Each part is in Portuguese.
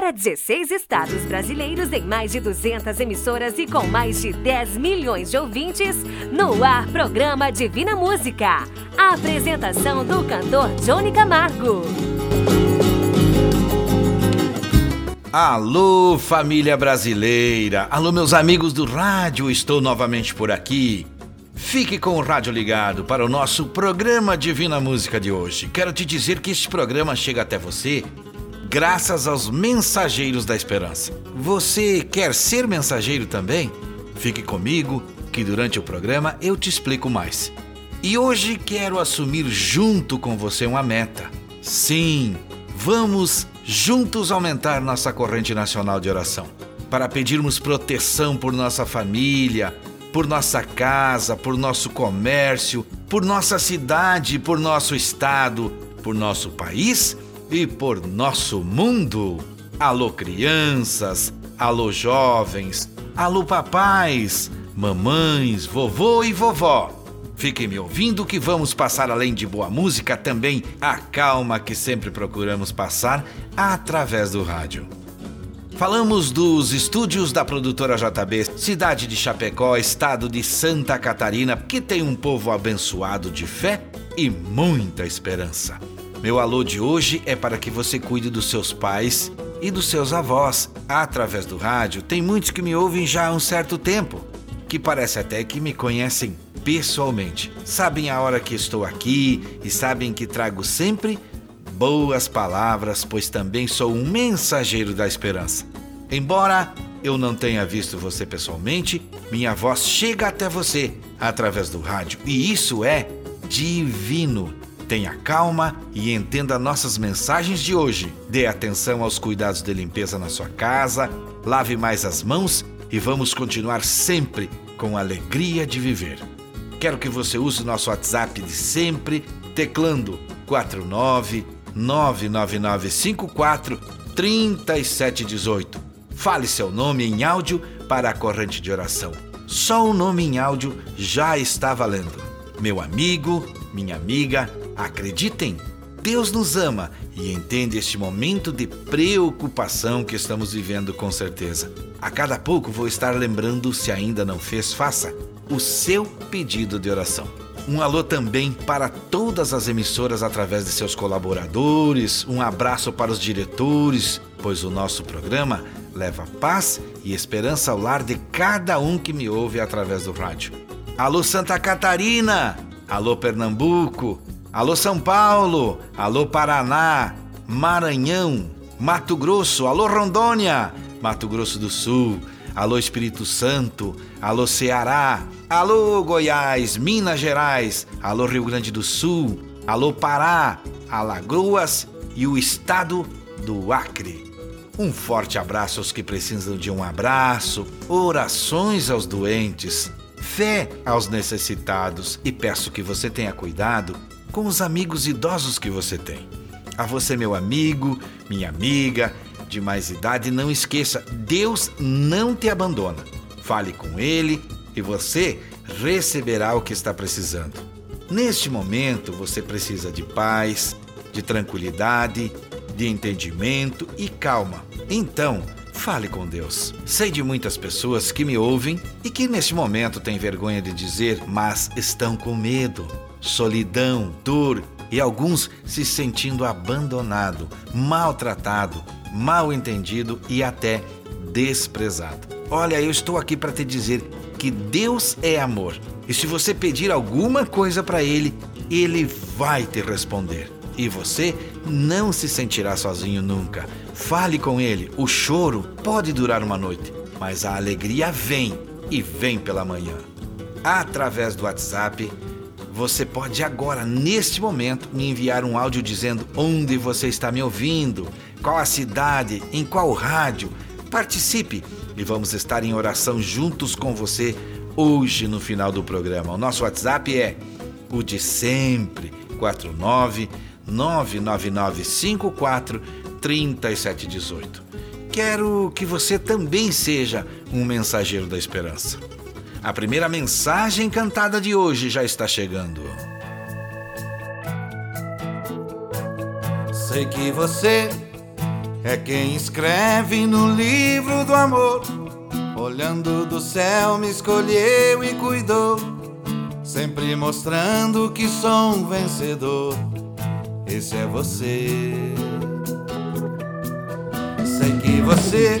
para 16 estados brasileiros em mais de 200 emissoras e com mais de 10 milhões de ouvintes, no ar programa Divina Música. A apresentação do cantor Johnny Camargo. Alô, família brasileira! Alô, meus amigos do rádio, estou novamente por aqui. Fique com o rádio ligado para o nosso programa Divina Música de hoje. Quero te dizer que este programa chega até você graças aos mensageiros da esperança. Você quer ser mensageiro também? Fique comigo que durante o programa eu te explico mais. E hoje quero assumir junto com você uma meta. Sim, vamos juntos aumentar nossa corrente nacional de oração para pedirmos proteção por nossa família, por nossa casa, por nosso comércio, por nossa cidade, por nosso estado, por nosso país e por nosso mundo. Alô, crianças, alô, jovens, alô, papais, mamães, vovô e vovó. Fiquem me ouvindo que vamos passar além de boa música também a calma que sempre procuramos passar através do rádio. Falamos dos estúdios da produtora JB, cidade de Chapecó, estado de Santa Catarina, que tem um povo abençoado de fé e muita esperança. Meu alô de hoje é para que você cuide dos seus pais e dos seus avós. Através do rádio, tem muitos que me ouvem já há um certo tempo, que parece até que me conhecem pessoalmente. Sabem a hora que estou aqui e sabem que trago sempre boas palavras, pois também sou um mensageiro da esperança. Embora eu não tenha visto você pessoalmente, minha voz chega até você através do rádio e isso é divino. Tenha calma e entenda nossas mensagens de hoje. Dê atenção aos cuidados de limpeza na sua casa, lave mais as mãos e vamos continuar sempre com alegria de viver. Quero que você use nosso WhatsApp de sempre, teclando 49 99954 3718 Fale seu nome em áudio para a corrente de oração. Só o nome em áudio já está valendo. Meu amigo, minha amiga, acreditem, Deus nos ama e entende este momento de preocupação que estamos vivendo com certeza. A cada pouco vou estar lembrando, se ainda não fez, faça o seu pedido de oração. Um alô também para todas as emissoras através de seus colaboradores, um abraço para os diretores, pois o nosso programa leva paz e esperança ao lar de cada um que me ouve através do rádio. Alô Santa Catarina, alô Pernambuco, alô São Paulo, alô Paraná, Maranhão, Mato Grosso, alô Rondônia, Mato Grosso do Sul, alô Espírito Santo, alô Ceará, alô Goiás, Minas Gerais, alô Rio Grande do Sul, alô Pará, Alagoas e o estado do Acre. Um forte abraço aos que precisam de um abraço, orações aos doentes, fé aos necessitados e peço que você tenha cuidado com os amigos idosos que você tem. A você, meu amigo, minha amiga de mais idade, não esqueça: Deus não te abandona. Fale com Ele e você receberá o que está precisando. Neste momento, você precisa de paz, de tranquilidade, de entendimento e calma. Então, fale com Deus. Sei de muitas pessoas que me ouvem e que neste momento têm vergonha de dizer, mas estão com medo, solidão, dor e alguns se sentindo abandonado, maltratado, mal entendido e até desprezado. Olha, eu estou aqui para te dizer que Deus é amor. E se você pedir alguma coisa para Ele, Ele vai te responder e você não se sentirá sozinho nunca. Fale com ele. O choro pode durar uma noite, mas a alegria vem e vem pela manhã. Através do WhatsApp, você pode agora, neste momento, me enviar um áudio dizendo onde você está me ouvindo, qual a cidade, em qual rádio. Participe e vamos estar em oração juntos com você hoje no final do programa. O nosso WhatsApp é o de sempre, 49 99954 3718. Quero que você também seja um mensageiro da esperança. A primeira mensagem cantada de hoje já está chegando. Sei que você é quem escreve no livro do amor. Olhando do céu, me escolheu e cuidou, sempre mostrando que sou um vencedor. Esse é você. Sei que você,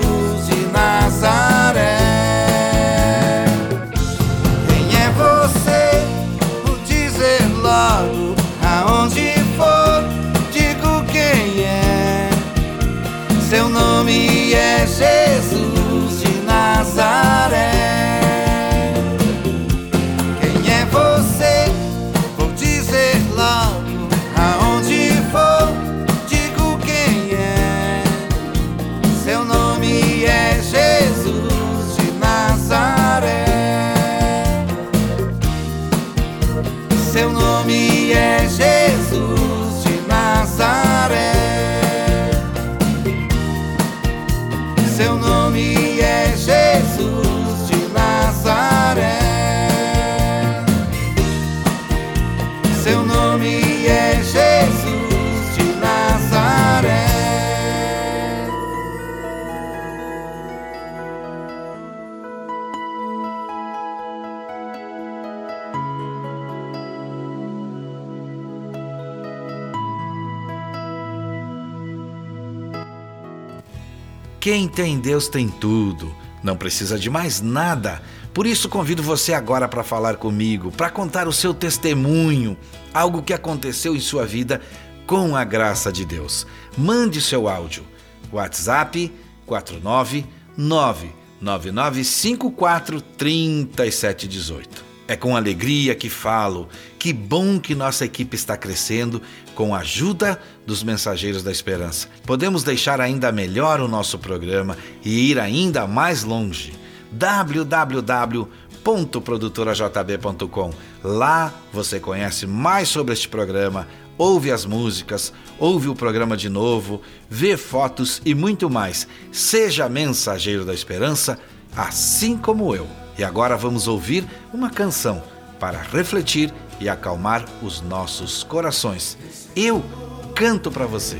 Quem tem Deus tem tudo, não precisa de mais nada. Por isso convido você agora para falar comigo, para contar o seu testemunho, algo que aconteceu em sua vida com a graça de Deus. Mande seu áudio. WhatsApp 49999543718. É com alegria que falo. Que bom que nossa equipe está crescendo com a ajuda dos mensageiros da esperança. Podemos deixar ainda melhor o nosso programa e ir ainda mais longe. www.produtorajb.com. Lá você conhece mais sobre este programa, ouve as músicas, ouve o programa de novo, vê fotos e muito mais. Seja mensageiro da esperança, assim como eu. E agora vamos ouvir uma canção para refletir e acalmar os nossos corações. Eu canto para você.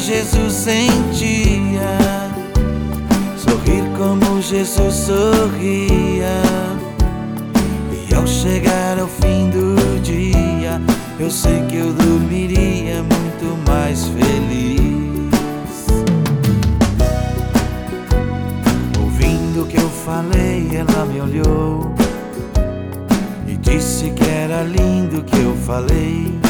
Jesus sentia, sorrir como Jesus sorria. E ao chegar ao fim do dia, eu sei que eu dormiria muito mais feliz. falei, ela me olhou e disse que era lindo o que eu falei.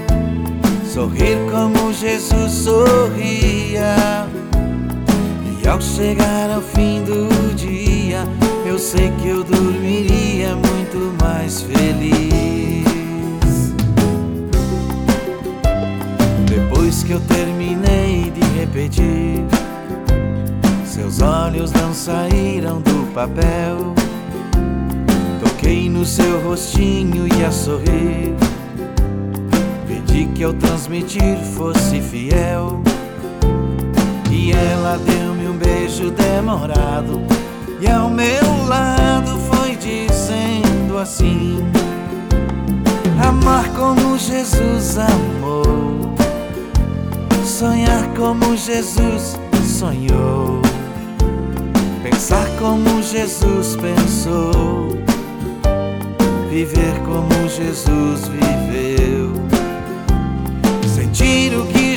sorrir como Jesus sorria. E ao chegar ao fim do dia, eu sei que eu dormiria muito mais feliz. Depois que eu terminei de repetir, seus olhos não saíram do papel Toquei no seu rostinho e a sorrir. Pedi que ao transmitir fosse fiel. E ela deu-me um beijo demorado. E ao meu lado foi dizendo assim: Amar como Jesus amou, sonhar como Jesus sonhou, pensar como Jesus pensou viver como Jesus viveu,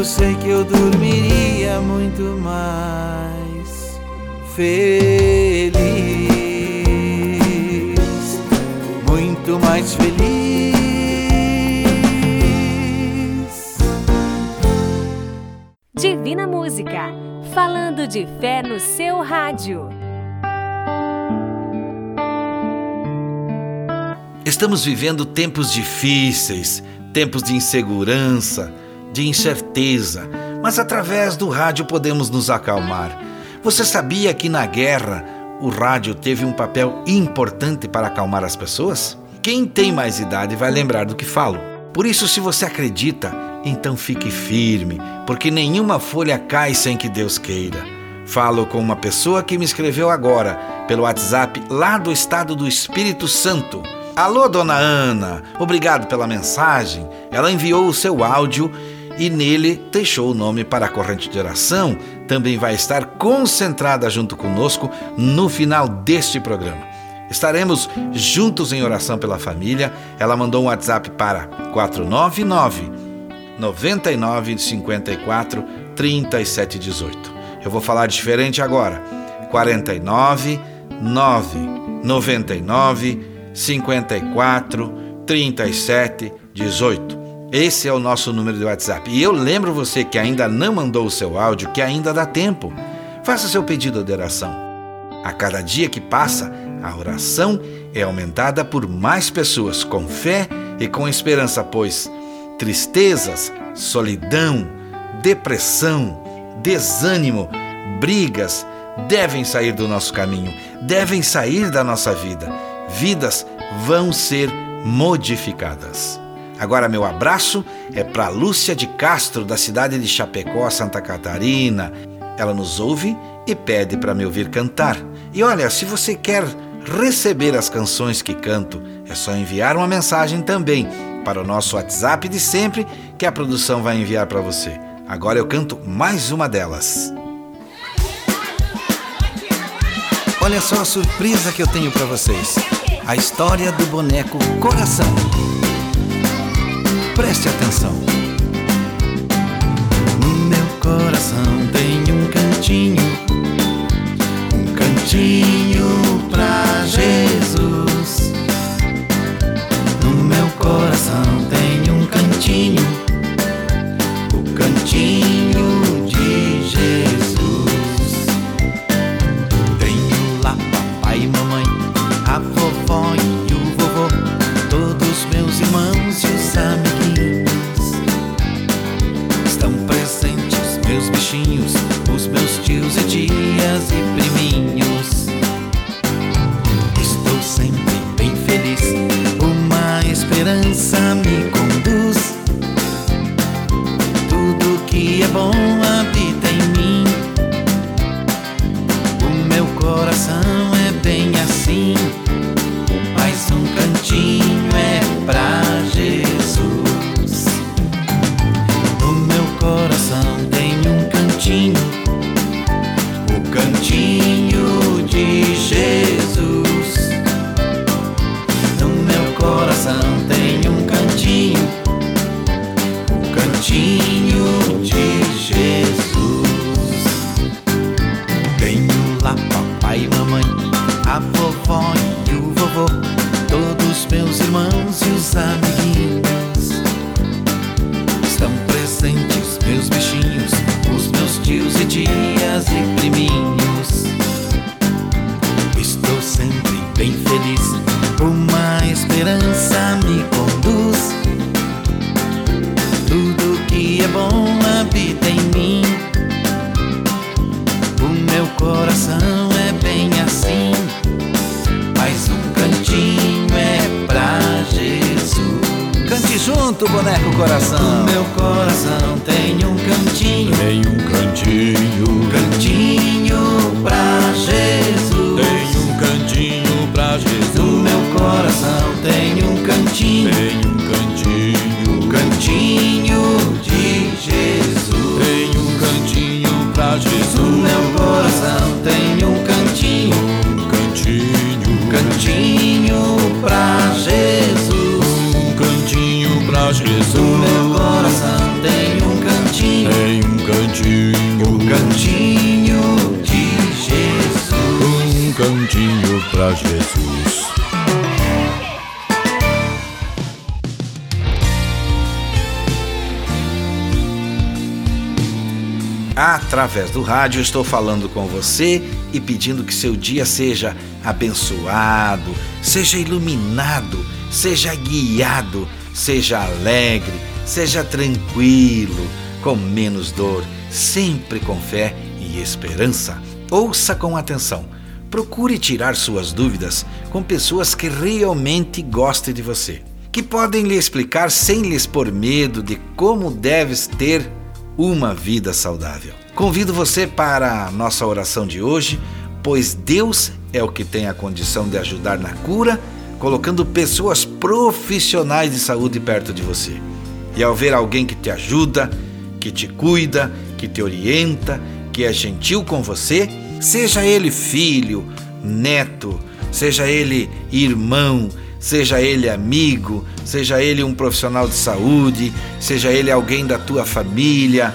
eu sei que eu dormiria muito mais feliz, muito mais feliz. Divina Música, falando de fé no seu rádio. Estamos vivendo tempos difíceis, tempos de insegurança, de incerteza, mas através do rádio podemos nos acalmar. Você sabia que na guerra o rádio teve um papel importante para acalmar as pessoas? Quem tem mais idade vai lembrar do que falo. Por isso, se você acredita, então fique firme, porque nenhuma folha cai sem que Deus queira. Falo com uma pessoa que me escreveu agora pelo WhatsApp lá do estado do Espírito Santo. Alô, dona Ana, obrigado pela mensagem. Ela enviou o seu áudio e nele deixou o nome para a corrente de oração. Também vai estar concentrada junto conosco no final deste programa. Estaremos juntos em oração pela família. Ela mandou um WhatsApp para 499 9954 3718. Eu vou falar diferente agora. 49 9 99 54 37 18. Esse é o nosso número de WhatsApp. E eu lembro você que ainda não mandou o seu áudio, que ainda dá tempo. Faça seu pedido de oração. A cada dia que passa, a oração é aumentada por mais pessoas com fé e com esperança, pois tristezas, solidão, depressão, desânimo, brigas devem sair do nosso caminho, devem sair da nossa vida. Vidas vão ser modificadas. Agora, meu abraço é para Lúcia de Castro, da cidade de Chapecó, Santa Catarina. Ela nos ouve e pede para me ouvir cantar. E olha, se você quer receber as canções que canto, é só enviar uma mensagem também para o nosso WhatsApp de sempre que a produção vai enviar para você. Agora eu canto mais uma delas. Olha só a surpresa que eu tenho para vocês. A história do boneco Coração. Preste atenção. No meu coração tem um cantinho, um cantinho pra Jesus. No meu coração tem um cantinho, Através do rádio estou falando com você e pedindo que seu dia seja abençoado, seja iluminado, seja guiado, seja alegre, seja tranquilo, com menos dor, sempre com fé e esperança. Ouça com atenção. Procure tirar suas dúvidas com pessoas que realmente gostem de você, que podem lhe explicar sem lhes pôr medo de como deves ter uma vida saudável. Convido você para a nossa oração de hoje, pois Deus é o que tem a condição de ajudar na cura, colocando pessoas profissionais de saúde perto de você. E ao ver alguém que te ajuda, que te cuida, que te orienta, que é gentil com você, seja ele filho, neto, seja ele irmão, seja ele amigo, seja ele um profissional de saúde, seja ele alguém da tua família,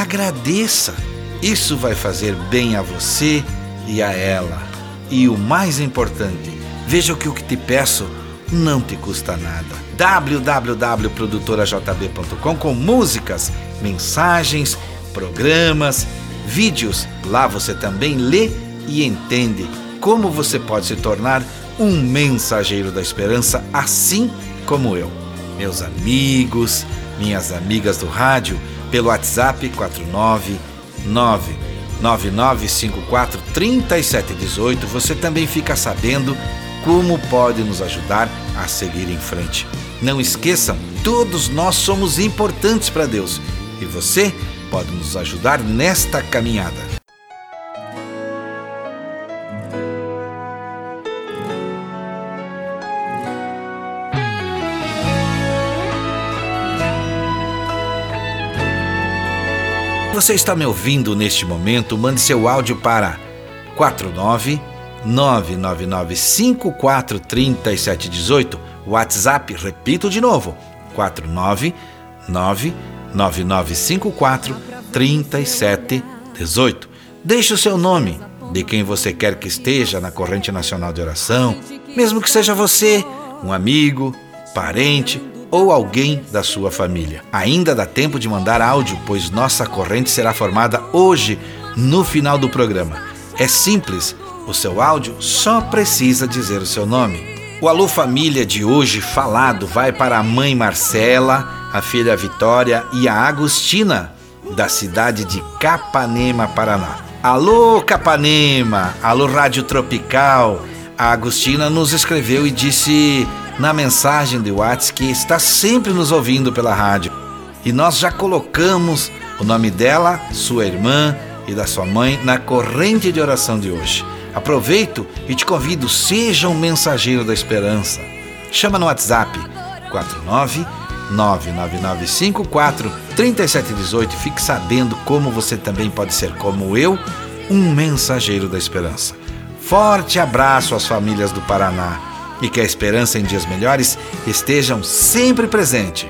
agradeça. Isso vai fazer bem a você e a ela. E o mais importante, veja que o que te peço não te custa nada. www.produtorajb.com com músicas, mensagens, programas, vídeos. Lá você também lê e entende como você pode se tornar um mensageiro da esperança, assim como eu. Meus amigos, minhas amigas do rádio, pelo WhatsApp 499 9954 3718, você também fica sabendo como pode nos ajudar a seguir em frente. Não esqueçam, todos nós somos importantes para Deus e você pode nos ajudar nesta caminhada. Você está me ouvindo neste momento? Mande seu áudio para 49 999543718. WhatsApp, repito de novo, 49 999543718. Deixe o seu nome, de quem você quer que esteja na corrente nacional de oração, mesmo que seja você, um amigo, parente ou alguém da sua família. Ainda dá tempo de mandar áudio, pois nossa corrente será formada hoje, no final do programa. É simples, o seu áudio só precisa dizer o seu nome. O Alô Família de hoje falado vai para a mãe Marcela, a filha Vitória e a Agostina, da cidade de Capanema, Paraná. Alô Capanema, alô Rádio Tropical. A Agostina nos escreveu e disse na mensagem de WhatsApp que está sempre nos ouvindo pela rádio. E nós já colocamos o nome dela, sua irmã e da sua mãe na corrente de oração de hoje. Aproveito e te convido, seja um mensageiro da esperança. Chama no WhatsApp 49 99954 3718 e fique sabendo como você também pode ser como eu, um mensageiro da esperança. Forte abraço às famílias do Paraná e que a esperança em dias melhores estejam sempre presente.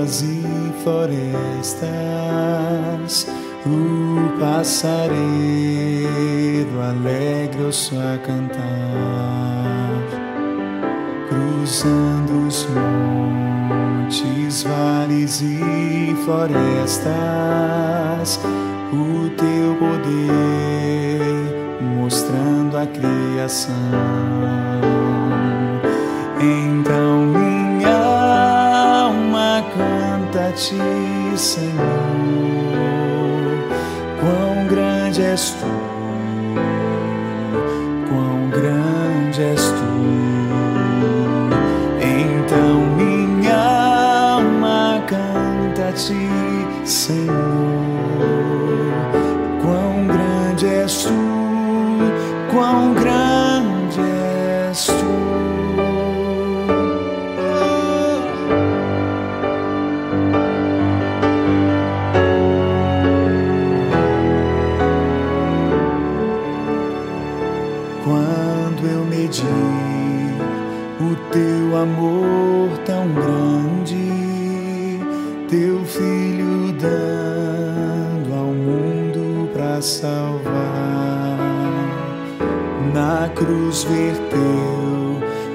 Matas e florestas, o passareiro alegre o a cantar, cruzando os montes, vales e florestas, o teu poder mostrando a criação.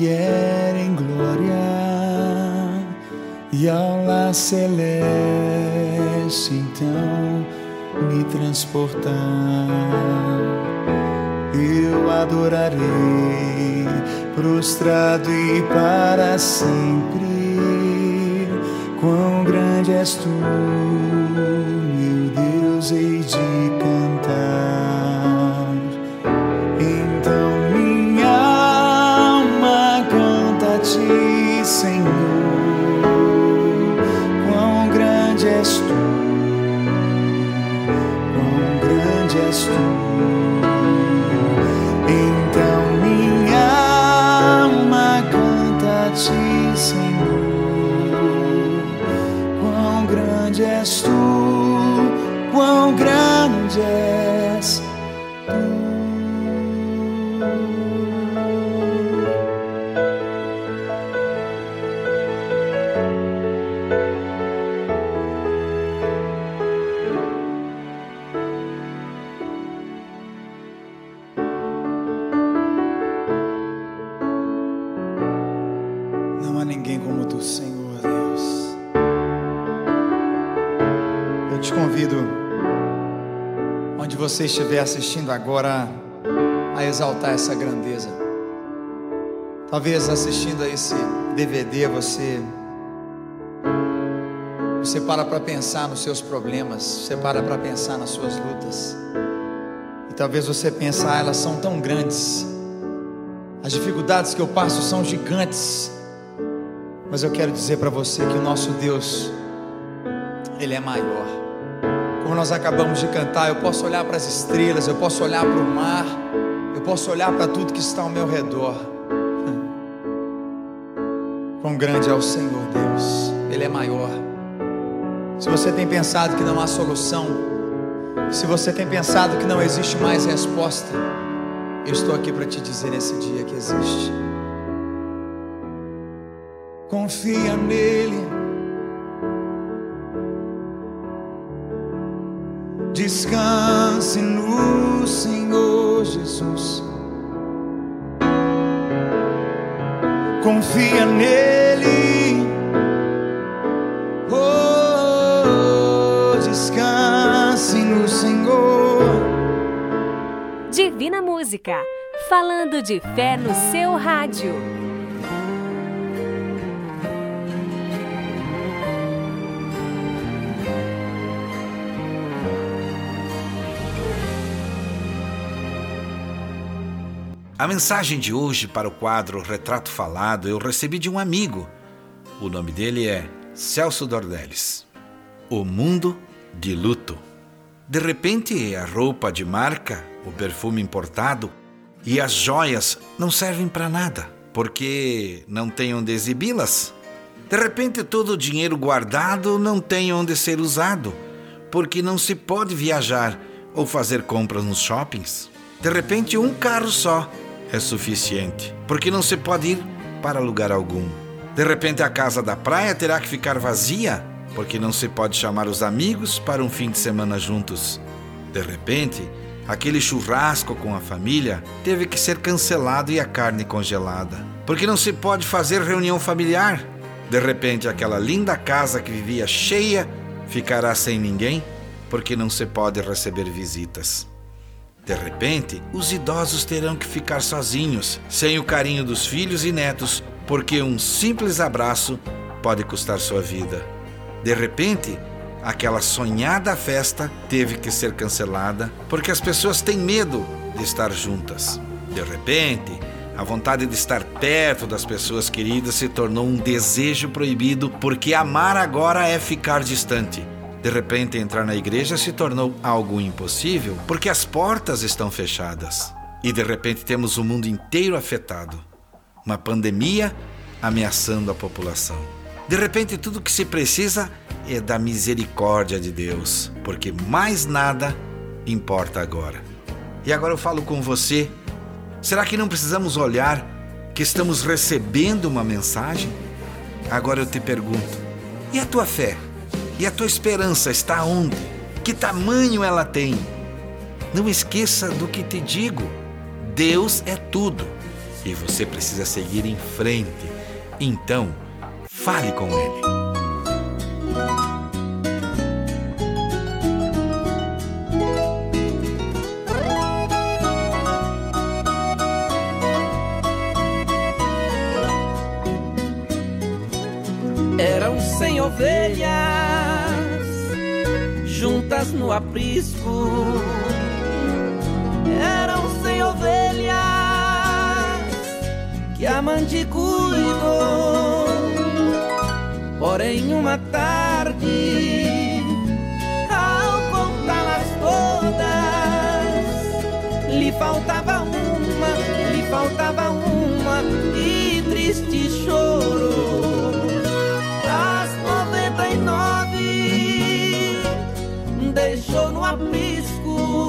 Vier em glória e ao lar celeste então me transportar, eu adorarei prostrado e para sempre. Quão grande és tu, meu Deus, hei de question você estiver assistindo agora a exaltar essa grandeza. Talvez assistindo a esse DVD você você para para pensar nos seus problemas, você para para pensar nas suas lutas. E talvez você pense, ah, elas são tão grandes. As dificuldades que eu passo são gigantes. Mas eu quero dizer para você que o nosso Deus ele é maior nós acabamos de cantar, eu posso olhar para as estrelas, eu posso olhar para o mar, eu posso olhar para tudo que está ao meu redor. Quão grande é o Senhor Deus, Ele é maior. Se você tem pensado que não há solução, se você tem pensado que não existe mais resposta, eu estou aqui para te dizer nesse dia que existe. Confia nele Descanse no Senhor Jesus. Confia nele. Oh, descanse no Senhor. Divina Música, falando de fé no seu rádio. A mensagem de hoje para o quadro Retrato Falado eu recebi de um amigo. O nome dele é Celso Dordeles. O mundo de luto. De repente, a roupa de marca, o perfume importado e as joias não servem para nada, porque não tem onde exibi-las. De repente, todo o dinheiro guardado não tem onde ser usado, porque não se pode viajar ou fazer compras nos shoppings. De repente, um carro só é suficiente, porque não se pode ir para lugar algum. De repente, a casa da praia terá que ficar vazia, porque não se pode chamar os amigos para um fim de semana juntos. De repente, aquele churrasco com a família teve que ser cancelado e a carne congelada. Porque não se pode fazer reunião familiar. De repente, aquela linda casa que vivia cheia ficará sem ninguém, porque não se pode receber visitas. De repente, os idosos terão que ficar sozinhos, sem o carinho dos filhos e netos, porque um simples abraço pode custar sua vida. De repente, aquela sonhada festa teve que ser cancelada porque as pessoas têm medo de estar juntas. De repente, a vontade de estar perto das pessoas queridas se tornou um desejo proibido porque amar agora é ficar distante. De repente, entrar na igreja se tornou algo impossível porque as portas estão fechadas. E de repente temos o mundo inteiro afetado. Uma pandemia ameaçando a população. De repente, tudo que se precisa é da misericórdia de Deus, porque mais nada importa agora. E agora eu falo com você. Será que não precisamos olhar que estamos recebendo uma mensagem? Agora eu te pergunto: e a tua fé? E a tua esperança está onde? Que tamanho ela tem? Não esqueça do que te digo. Deus é tudo e você precisa seguir em frente. Então, fale com Ele. Eram cem ovelhas juntas no aprisco. Eram cem ovelhas que a mãe cuidou. Porém, uma tarde, ao contá-las todas, lhe faltava uma, lhe faltava uma e triste aprisco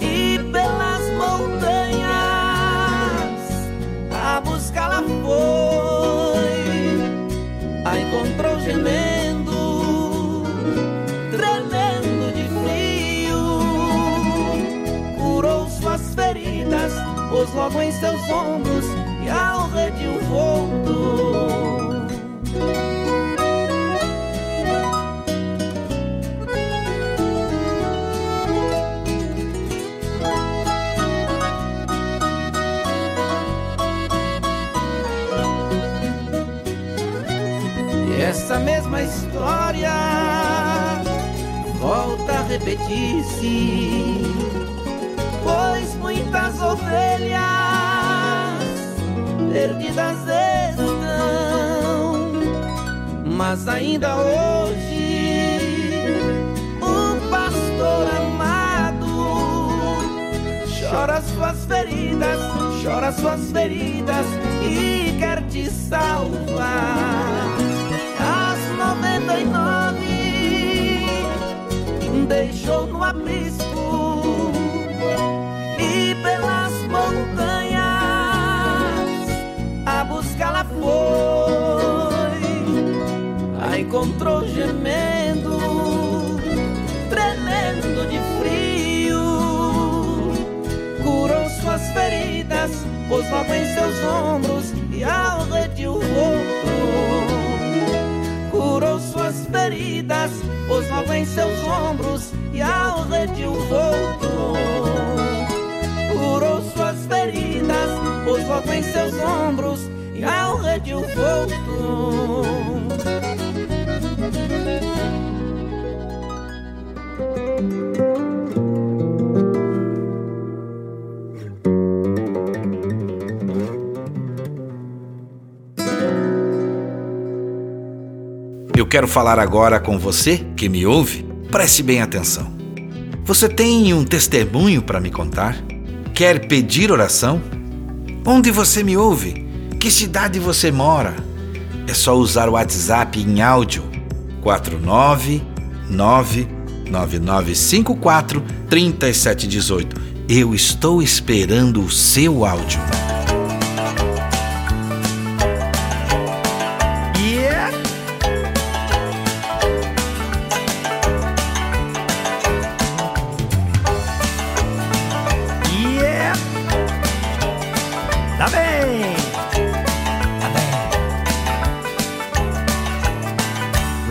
e pelas montanhas a buscá-la foi. A encontrou gemendo, tremendo de frio. Curou suas feridas, pôs logo em seus ombros e ao redil voltou. Repetir-se, pois muitas ovelhas perdidas estão, mas ainda hoje o pastor amado chora suas feridas, chora suas feridas e quer te salvar. As noventa e nove deixou no aprisco e pelas montanhas a buscá-la foi. A encontrou gemendo, tremendo de frio curou suas feridas, pôs logo em seus ombros em seus ombros e ao redil voltou. Curou suas feridas, pôs logo em seus ombros e ao redil voltou. Eu quero falar agora com você que me ouve. Preste bem atenção. Você tem um testemunho para me contar? Quer pedir oração? Onde você me ouve? Que cidade você mora? É só usar o WhatsApp em áudio 4999954 3718. Eu estou esperando o seu áudio.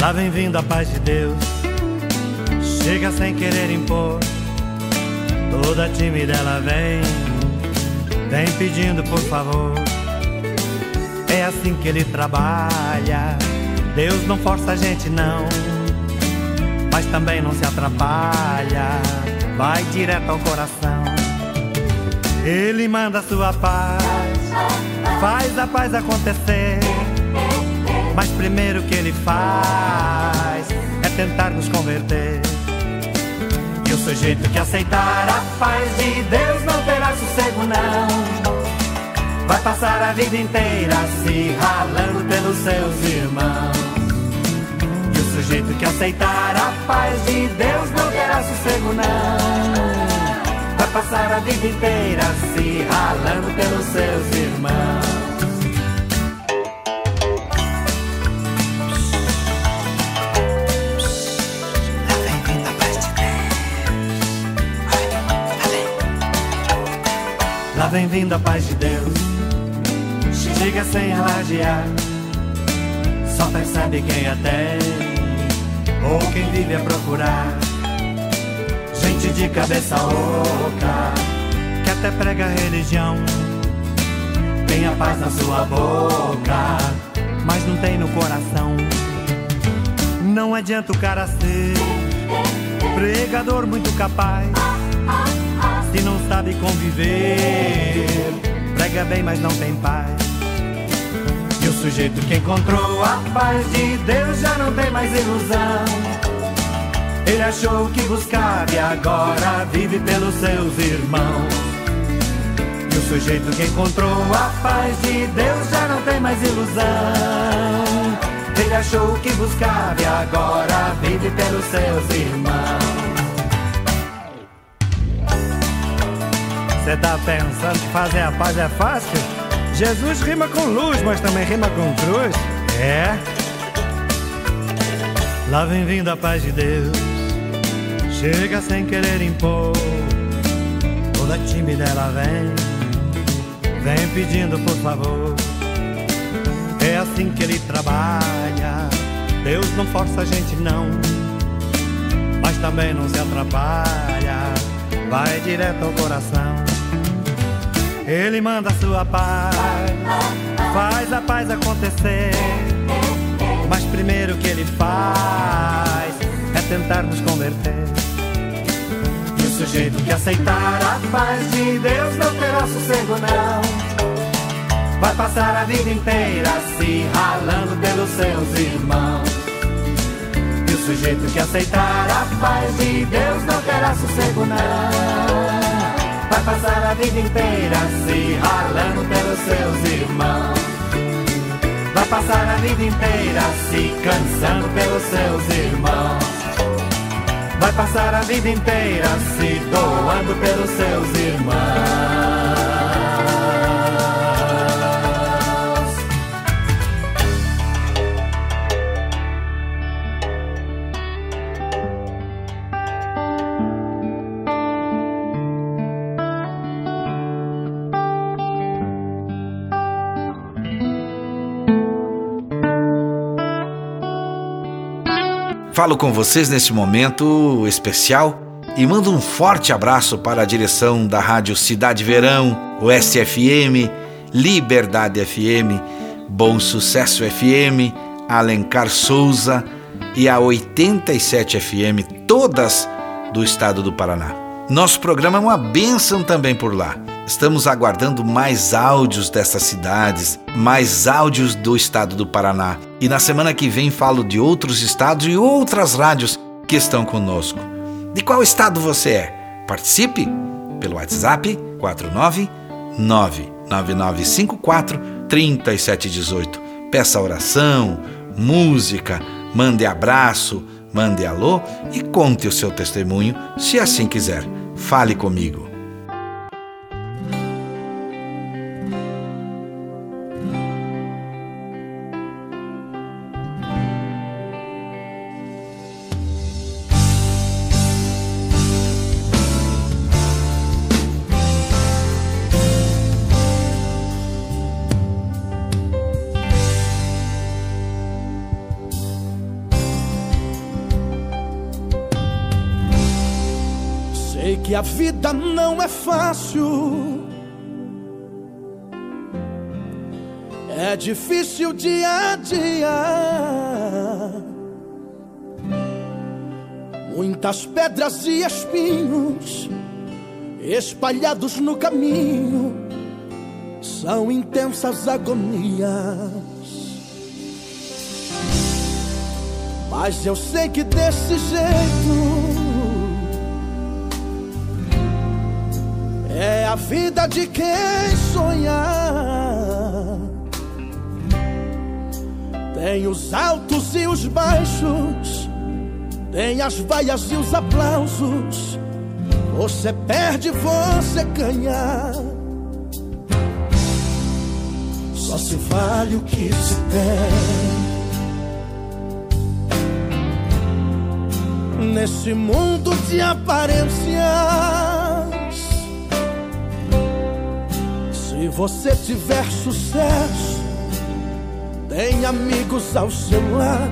Lá vem vindo a paz de Deus, chega sem querer impor. Toda tímida ela vem, vem pedindo por favor. É assim que ele trabalha. Deus não força a gente não, mas também não se atrapalha. Vai direto ao coração. Ele manda sua paz, faz a paz acontecer. Mas primeiro que ele faz é tentar nos converter. E o sujeito que aceitar a paz de Deus não terá sossego, não. Vai passar a vida inteira se ralando pelos seus irmãos. E o sujeito que aceitar a paz de Deus não terá sossego, não. Vai passar a vida inteira se ralando pelos seus irmãos. Lá vem vindo a paz de Deus. Chega sem alardear. Só percebe quem a tem. Ou quem vive a procurar. Gente de cabeça oca. Que até prega religião. Tem a paz na sua boca. Mas não tem no coração. Não adianta o cara ser pregador muito capaz se não sabe conviver. Prega bem, mas não tem paz. E o sujeito que encontrou a paz de Deus já não tem mais ilusão. Ele achou que buscava e agora vive pelos seus irmãos. E o sujeito que encontrou a paz de Deus já não tem mais ilusão. Ele achou que buscava e agora vive pelos seus irmãos. Você tá pensando que fazer a paz é fácil? Jesus rima com luz, mas também rima com cruz. É. Lá vem vindo a paz de Deus. Chega sem querer impor. Toda tímida ela vem. Vem pedindo por favor. É assim que ele trabalha. Deus não força a gente não. Mas também não se atrapalha. Vai direto ao coração. Ele manda sua paz, faz a paz acontecer. Mas primeiro que ele faz é tentar nos converter. E o sujeito que aceitar a paz de Deus não terá sossego, não. Vai passar a vida inteira se ralando pelos seus irmãos. E o sujeito que aceitar a paz de Deus não terá sossego, não. Vai passar a vida inteira se ralando pelos seus irmãos. Vai passar a vida inteira se cansando pelos seus irmãos. Vai passar a vida inteira se doando pelos seus irmãos. Falo com vocês nesse momento especial e mando um forte abraço para a direção da Rádio Cidade Verão, o SFM, Liberdade FM, Bom Sucesso FM, Alencar Souza e a 87 FM, todas do estado do Paraná. Nosso programa é uma bênção também por lá. Estamos aguardando mais áudios dessas cidades, mais áudios do estado do Paraná. E na semana que vem falo de outros estados e outras rádios que estão conosco. De qual estado você é? Participe pelo WhatsApp 4999954 3718. Peça oração, música, mande abraço, mande alô e conte o seu testemunho, se assim quiser. Fale comigo. Não é fácil. É difícil dia a dia. Muitas pedras e espinhos espalhados no caminho são intensas agonias. Mas eu sei que desse jeito é a vida de quem sonhar. Tem os altos e os baixos, tem as vaias e os aplausos. Você perde, você ganha. Só se vale o que se tem. Nesse mundo de aparências. Se você tiver sucesso, tem amigos ao seu lado,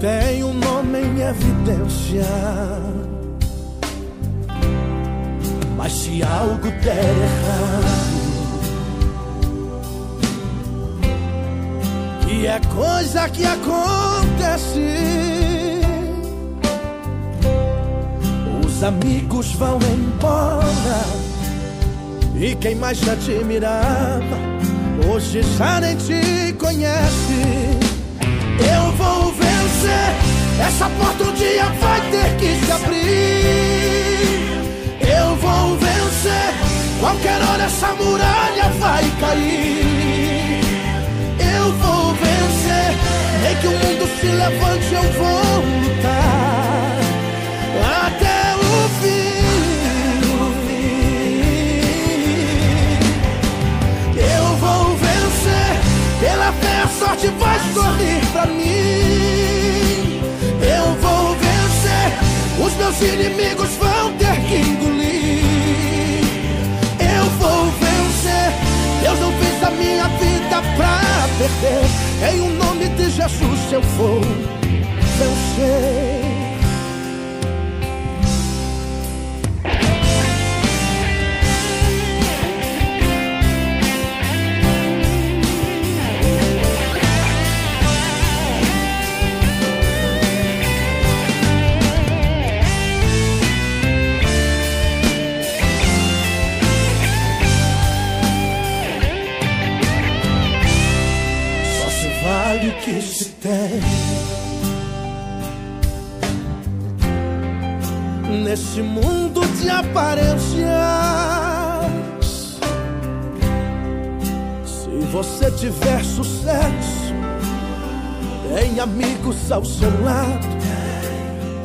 tem um nome em evidência. Mas se algo der errado, que é coisa que acontece, os amigos vão embora e quem mais te admirava, hoje já nem te conhece. Eu vou vencer, essa porta um dia vai ter que se abrir. Eu vou vencer, qualquer hora essa muralha vai cair. Eu vou vencer, nem que o mundo se levante, eu vou lutar. Vai sorrir pra mim. Eu vou vencer, os meus inimigos vão ter que engolir. Eu vou vencer, Deus não fez a minha vida pra perder. Em o nome de Jesus eu vou vencer. Que se tem. Nesse mundo de aparências, se você tiver sucesso, tem amigos ao seu lado,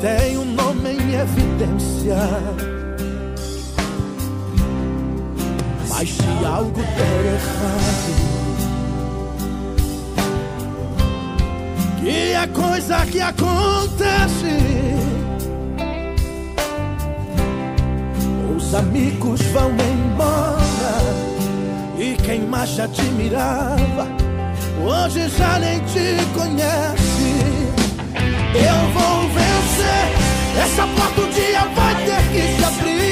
tem um nome em evidência. Mas se algo der errado, que é coisa que acontece. Os amigos vão embora e quem mais te admirava hoje já nem te conhece. Eu vou vencer, essa porta um dia vai ter que se abrir.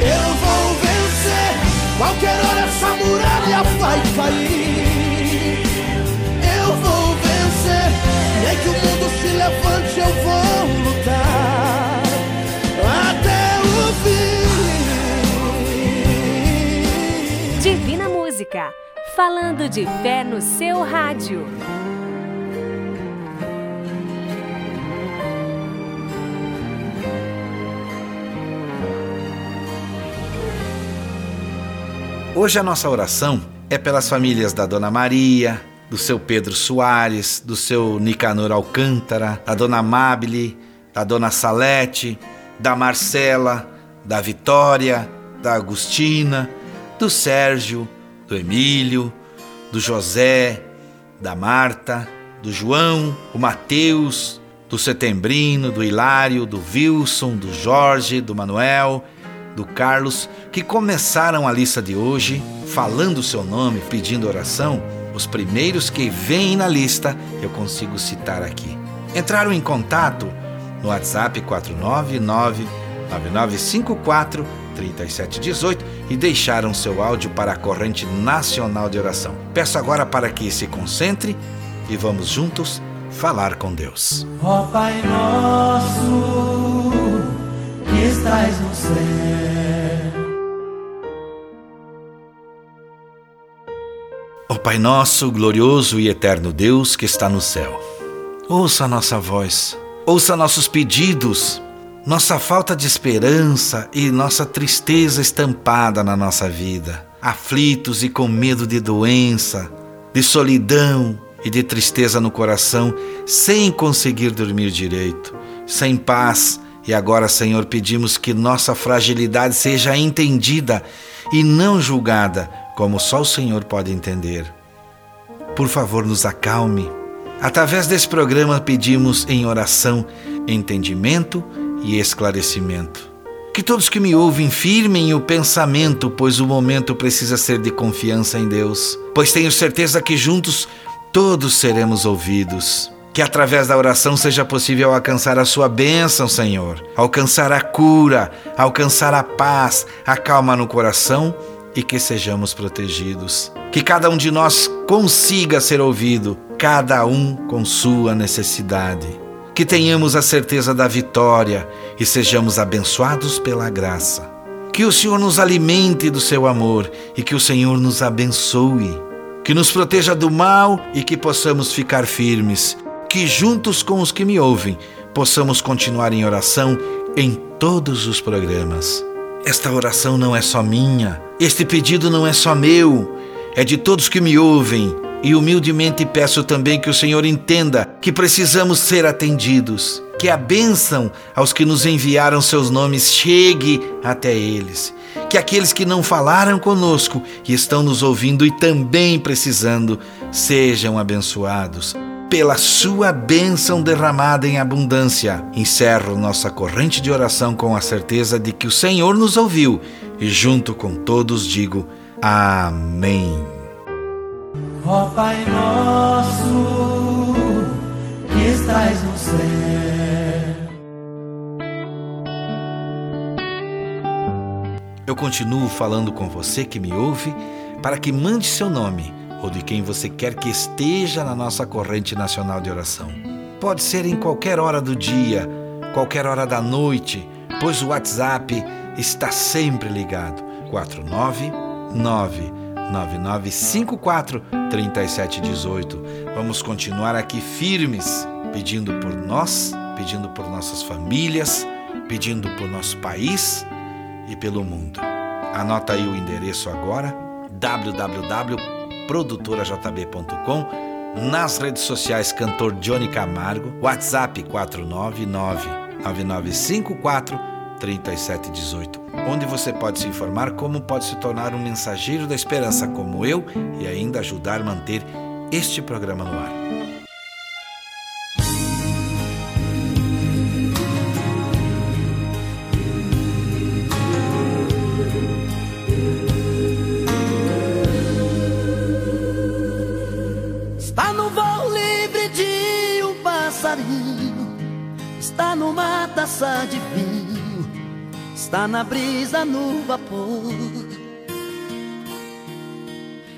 Eu vou vencer, qualquer hora essa muralha falando de fé no seu rádio. Hoje a nossa oração é pelas famílias da Dona Maria, do seu Pedro Soares, do seu Nicanor Alcântara, da dona Amabile, da dona Salete, da Marcela, da Vitória, da Agustina, do Sérgio, do Emílio, do José, da Marta, do João, o Mateus, do Setembrino, do Hilário, do Wilson, do Jorge, do Manuel, do Carlos, que começaram a lista de hoje falando o seu nome, pedindo oração os primeiros que vêm na lista eu consigo citar aqui. Entraram em contato no WhatsApp 499 9954 3718 e deixaram seu áudio para a corrente nacional de oração. Peço agora para que se concentre e vamos juntos falar com Deus. Ó Pai nosso, que estás no céu. Ó Pai nosso, glorioso e eterno Deus que está no céu, ouça a nossa voz, ouça nossos pedidos, nossa falta de esperança e nossa tristeza estampada na nossa vida, aflitos e com medo de doença, de solidão e de tristeza no coração, sem conseguir dormir direito, sem paz. E agora, Senhor, pedimos que nossa fragilidade seja entendida e não julgada, como só o Senhor pode entender. Por favor, nos acalme. Através desse programa, pedimos em oração entendimento e esclarecimento. Que todos que me ouvem firmem o pensamento, pois o momento precisa ser de confiança em Deus, pois tenho certeza que juntos todos seremos ouvidos. Que através da oração seja possível alcançar a sua bênção, Senhor, alcançar a cura, alcançar a paz, a calma no coração e que sejamos protegidos. Que cada um de nós consiga ser ouvido, cada um com sua necessidade que tenhamos a certeza da vitória e sejamos abençoados pela graça. Que o Senhor nos alimente do seu amor e que o Senhor nos abençoe. Que nos proteja do mal e que possamos ficar firmes. Que juntos com os que me ouvem possamos continuar em oração em todos os programas. Esta oração não é só minha, este pedido não é só meu, é de todos que me ouvem e humildemente peço também que o Senhor entenda que precisamos ser atendidos, que a bênção aos que nos enviaram seus nomes chegue até eles, que aqueles que não falaram conosco e estão nos ouvindo e também precisando sejam abençoados. Pela sua bênção derramada em abundância, encerro nossa corrente de oração com a certeza de que o Senhor nos ouviu e, junto com todos, digo: Amém. Ó Pai nosso, que estás no céu. Eu continuo falando com você que me ouve para que mande seu nome ou de quem você quer que esteja na nossa corrente nacional de oração. Pode ser em qualquer hora do dia, qualquer hora da noite, pois o WhatsApp está sempre ligado. 499 9954 3718. Vamos continuar aqui firmes, pedindo por nós, pedindo por nossas famílias, pedindo por nosso país e pelo mundo. Anota aí o endereço agora: www.produtorajb.com. Nas redes sociais, cantor Johnny Camargo, WhatsApp 499 9954 3718 onde você pode se informar como pode se tornar um mensageiro da esperança como eu e ainda ajudar a manter este programa no ar. Está no voo livre de um passarinho, está numa taça de Está na brisa, no vapor.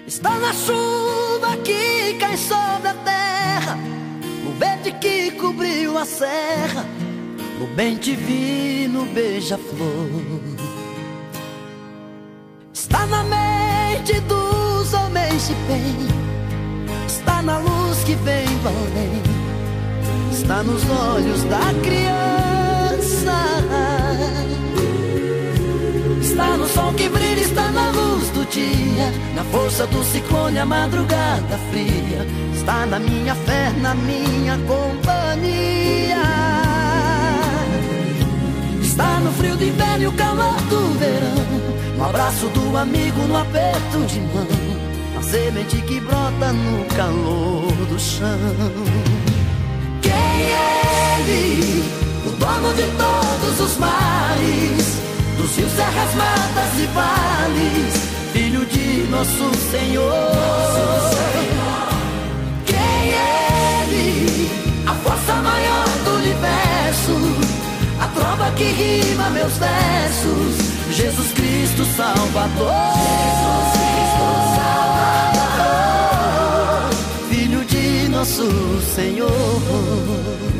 Está na chuva que cai sobre a terra. No verde que cobriu a serra. No bem divino beija-flor. Está na mente dos homens de bem. Está na luz que vem do além. Está nos olhos da criança Está no sol que brilha, está na luz do dia, na força do ciclone, a madrugada fria. Está na minha fé, na minha companhia. Está no frio do inverno e o calor do verão, no abraço do amigo, no aperto de mão, na semente que brota no calor do chão. Quem é ele, o dono de todos os mares? Dos rios, serras, matas e vales, filho de nosso Senhor. Quem é Ele? A força maior do universo, a trova que rima meus versos. Jesus Cristo Salvador. Jesus Cristo Salvador. Filho de nosso Senhor.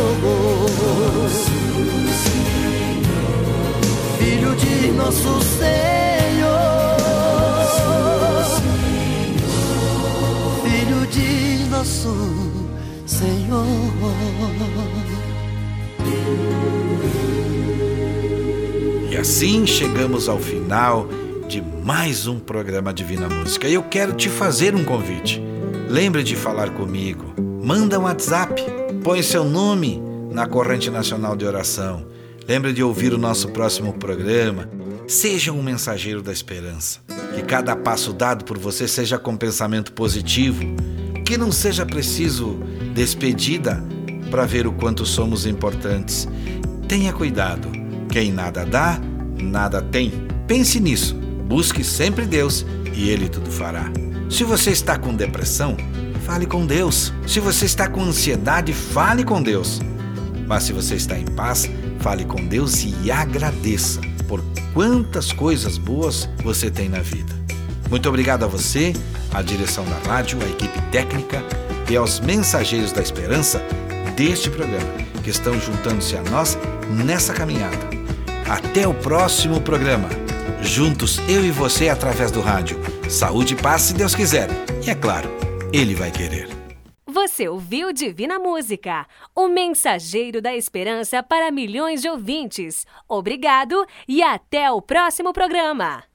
nosso Senhor. Filho de nosso Senhor. E assim chegamos ao final de mais um programa Divina Música. E eu quero te fazer um convite. Lembre de falar comigo. Manda um WhatsApp. Põe seu nome na corrente nacional de oração. Lembre de ouvir o nosso próximo programa. Seja um mensageiro da esperança. Que cada passo dado por você seja com pensamento positivo. Que não seja preciso despedida para ver o quanto somos importantes. Tenha cuidado. Quem nada dá, nada tem. Pense nisso. Busque sempre Deus e Ele tudo fará. Se você está com depressão, fale com Deus. Se você está com ansiedade, fale com Deus. Mas se você está em paz, Fale com Deus e agradeça por quantas coisas boas você tem na vida. Muito obrigado a você, à direção da rádio, à equipe técnica e aos mensageiros da esperança deste programa, que estão juntando-se a nós nessa caminhada. Até o próximo programa. Juntos, eu e você, através do rádio. Saúde e paz, se Deus quiser. E é claro, Ele vai querer. Você ouviu Divina Música, o mensageiro da esperança para milhões de ouvintes. Obrigado e até o próximo programa.